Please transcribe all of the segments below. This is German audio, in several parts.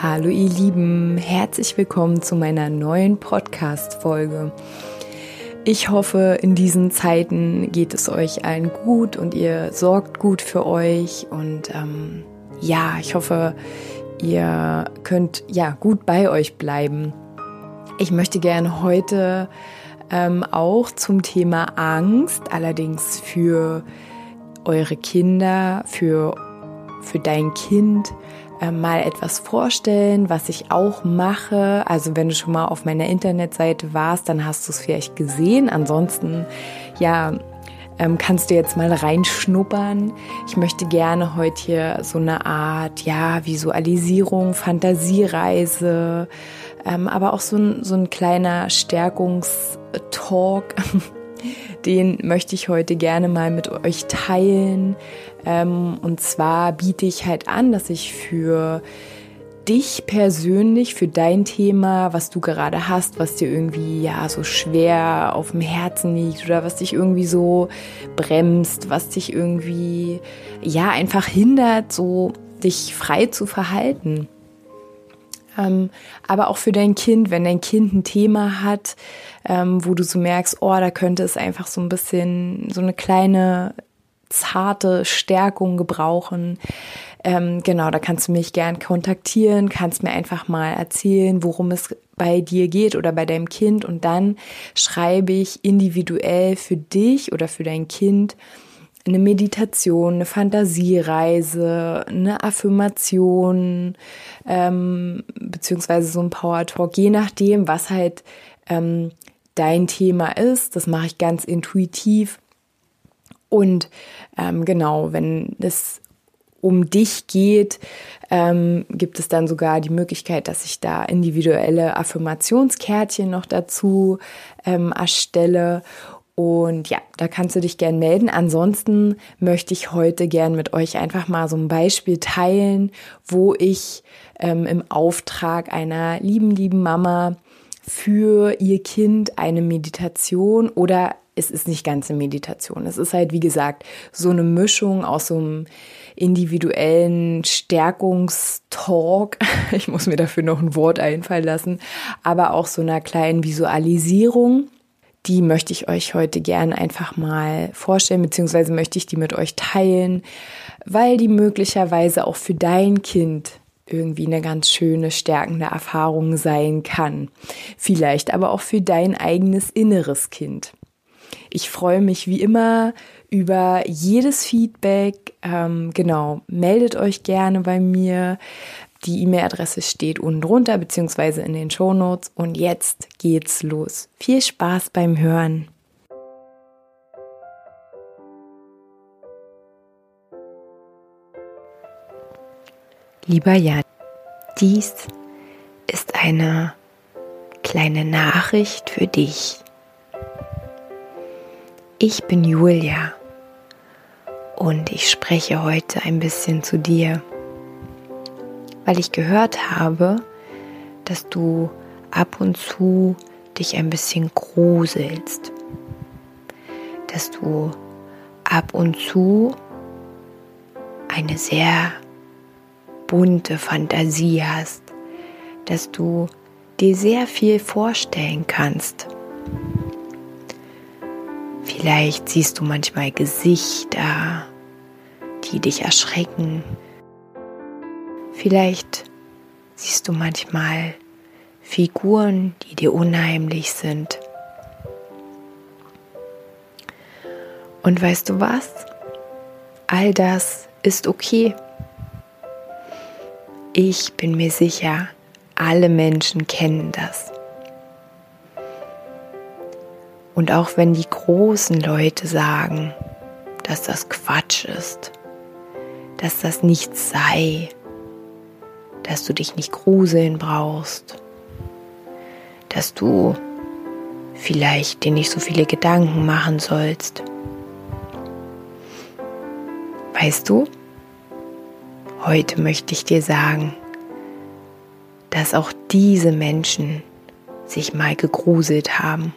Hallo ihr Lieben, herzlich willkommen zu meiner neuen Podcast-Folge. Ich hoffe, in diesen Zeiten geht es euch allen gut und ihr sorgt gut für euch und ähm, ja, ich hoffe, ihr könnt ja gut bei euch bleiben. Ich möchte gerne heute ähm, auch zum Thema Angst, allerdings für eure Kinder, für, für dein Kind, äh, mal etwas vorstellen, was ich auch mache. Also wenn du schon mal auf meiner Internetseite warst, dann hast du es vielleicht gesehen. Ansonsten, ja, ähm, kannst du jetzt mal reinschnuppern. Ich möchte gerne heute hier so eine Art, ja, Visualisierung, Fantasiereise, ähm, aber auch so ein, so ein kleiner Stärkungstalk den möchte ich heute gerne mal mit euch teilen. Ähm, und zwar biete ich halt an, dass ich für dich persönlich, für dein Thema, was du gerade hast, was dir irgendwie ja so schwer auf dem Herzen liegt oder was dich irgendwie so bremst, was dich irgendwie ja einfach hindert, so dich frei zu verhalten. Ähm, aber auch für dein Kind, wenn dein Kind ein Thema hat, ähm, wo du so merkst, oh, da könnte es einfach so ein bisschen so eine kleine zarte Stärkung gebrauchen. Ähm, genau, da kannst du mich gern kontaktieren, kannst mir einfach mal erzählen, worum es bei dir geht oder bei deinem Kind und dann schreibe ich individuell für dich oder für dein Kind eine Meditation, eine Fantasiereise, eine Affirmation, ähm, beziehungsweise so ein Power Talk, je nachdem, was halt ähm, dein Thema ist. Das mache ich ganz intuitiv. Und ähm, genau, wenn es um dich geht, ähm, gibt es dann sogar die Möglichkeit, dass ich da individuelle Affirmationskärtchen noch dazu ähm, erstelle. Und ja, da kannst du dich gern melden. Ansonsten möchte ich heute gern mit euch einfach mal so ein Beispiel teilen, wo ich ähm, im Auftrag einer lieben, lieben Mama für ihr Kind eine Meditation oder es ist nicht ganz eine Meditation. Es ist halt, wie gesagt, so eine Mischung aus so einem individuellen Stärkungstalk. Ich muss mir dafür noch ein Wort einfallen lassen, aber auch so einer kleinen Visualisierung die möchte ich euch heute gern einfach mal vorstellen, beziehungsweise möchte ich die mit euch teilen, weil die möglicherweise auch für dein Kind irgendwie eine ganz schöne, stärkende Erfahrung sein kann. Vielleicht aber auch für dein eigenes inneres Kind. Ich freue mich wie immer über jedes Feedback. Ähm, genau, meldet euch gerne bei mir. Die E-Mail-Adresse steht unten drunter beziehungsweise in den Show Notes. Und jetzt geht's los. Viel Spaß beim Hören. Lieber Jan, dies ist eine kleine Nachricht für dich. Ich bin Julia und ich spreche heute ein bisschen zu dir weil ich gehört habe, dass du ab und zu dich ein bisschen gruselst, dass du ab und zu eine sehr bunte Fantasie hast, dass du dir sehr viel vorstellen kannst. Vielleicht siehst du manchmal Gesichter, die dich erschrecken, Vielleicht siehst du manchmal Figuren, die dir unheimlich sind. Und weißt du was? All das ist okay. Ich bin mir sicher, alle Menschen kennen das. Und auch wenn die großen Leute sagen, dass das Quatsch ist, dass das nichts sei, dass du dich nicht gruseln brauchst, dass du vielleicht dir nicht so viele Gedanken machen sollst. Weißt du, heute möchte ich dir sagen, dass auch diese Menschen sich mal gegruselt haben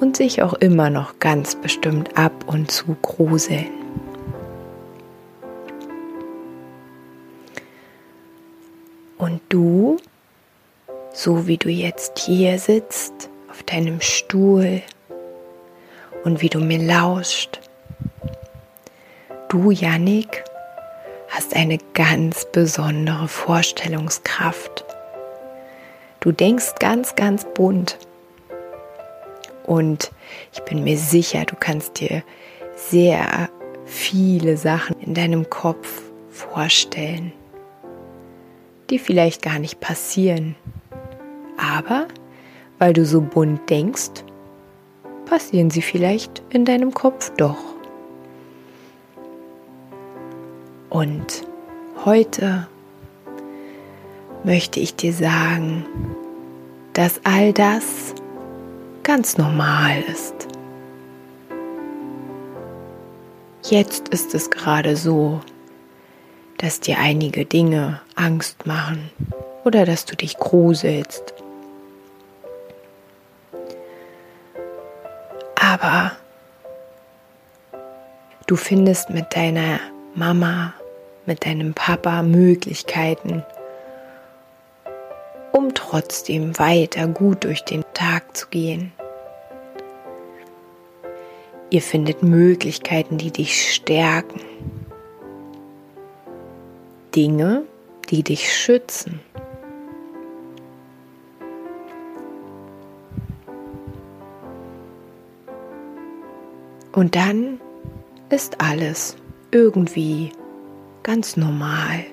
und sich auch immer noch ganz bestimmt ab und zu gruseln. Und du, so wie du jetzt hier sitzt, auf deinem Stuhl und wie du mir lauscht, du, Yannick, hast eine ganz besondere Vorstellungskraft. Du denkst ganz, ganz bunt. Und ich bin mir sicher, du kannst dir sehr viele Sachen in deinem Kopf vorstellen, die vielleicht gar nicht passieren. Aber weil du so bunt denkst, passieren sie vielleicht in deinem Kopf doch. Und heute möchte ich dir sagen, dass all das ganz normal ist. Jetzt ist es gerade so, dass dir einige Dinge Angst machen oder dass du dich gruselst. Aber du findest mit deiner Mama, mit deinem Papa Möglichkeiten, um trotzdem weiter gut durch den Tag zu gehen. Ihr findet Möglichkeiten, die dich stärken. Dinge, die dich schützen. Und dann ist alles irgendwie ganz normal.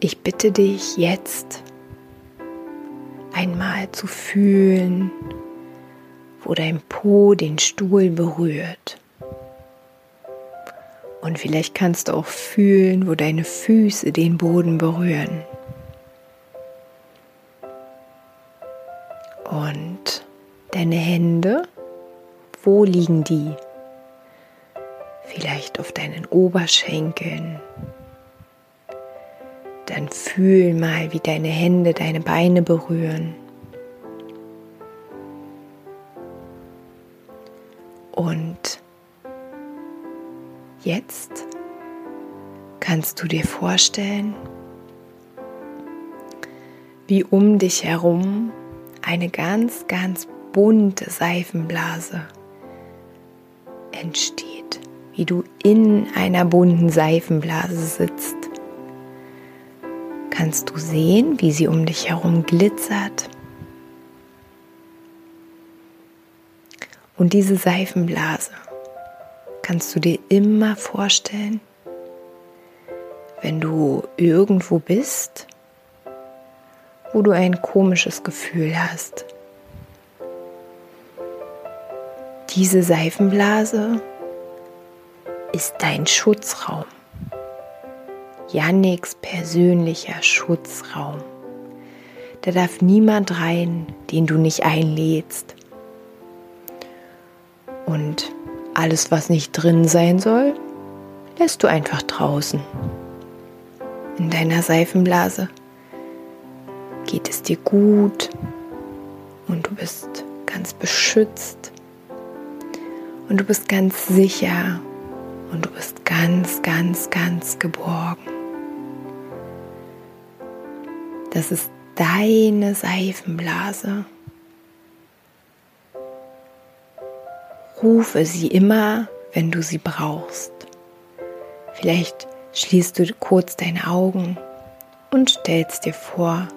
Ich bitte dich jetzt einmal zu fühlen, wo dein Po den Stuhl berührt. Und vielleicht kannst du auch fühlen, wo deine Füße den Boden berühren. Und deine Hände, wo liegen die? Vielleicht auf deinen Oberschenkeln, dann fühl mal, wie deine Hände deine Beine berühren. Kannst du dir vorstellen, wie um dich herum eine ganz, ganz bunte Seifenblase entsteht, wie du in einer bunten Seifenblase sitzt kannst du sehen, wie sie um dich herum glitzert. Und diese Seifenblase kannst du dir immer vorstellen, wenn du irgendwo bist, wo du ein komisches Gefühl hast. Diese Seifenblase ist dein Schutzraum. Yannicks persönlicher Schutzraum. Da darf niemand rein, den du nicht einlädst. Und alles, was nicht drin sein soll, lässt du einfach draußen. In deiner Seifenblase geht es dir gut und du bist ganz beschützt und du bist ganz sicher und du bist ganz, ganz, ganz geborgen. Das ist deine Seifenblase. Rufe sie immer, wenn du sie brauchst. Vielleicht schließt du kurz deine Augen und stellst dir vor,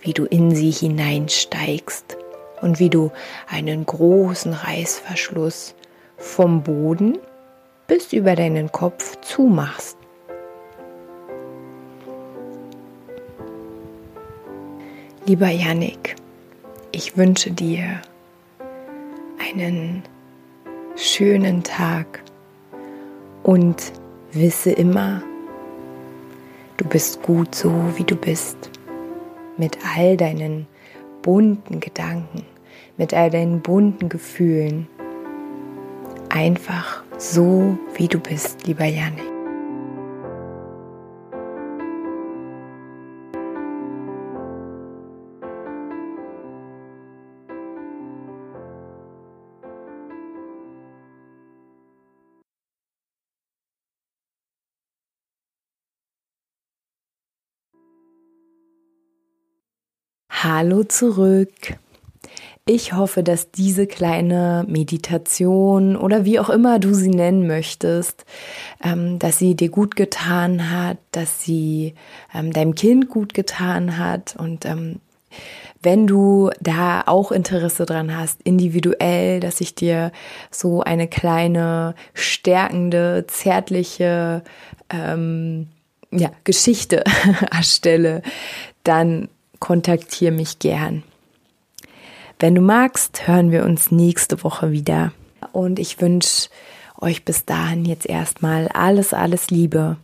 wie du in sie hineinsteigst und wie du einen großen Reißverschluss vom Boden bis über deinen Kopf zumachst. Lieber Yannick, ich wünsche dir einen schönen Tag und wisse immer, Du bist gut so, wie du bist. Mit all deinen bunten Gedanken, mit all deinen bunten Gefühlen. Einfach so, wie du bist, lieber Janik. Hallo zurück. Ich hoffe, dass diese kleine Meditation oder wie auch immer du sie nennen möchtest, ähm, dass sie dir gut getan hat, dass sie ähm, deinem Kind gut getan hat und ähm, wenn du da auch Interesse dran hast, individuell, dass ich dir so eine kleine, stärkende, zärtliche ähm, ja, Geschichte erstelle, dann kontaktiere mich gern. Wenn du magst, hören wir uns nächste Woche wieder. Und ich wünsche euch bis dahin jetzt erstmal alles, alles Liebe.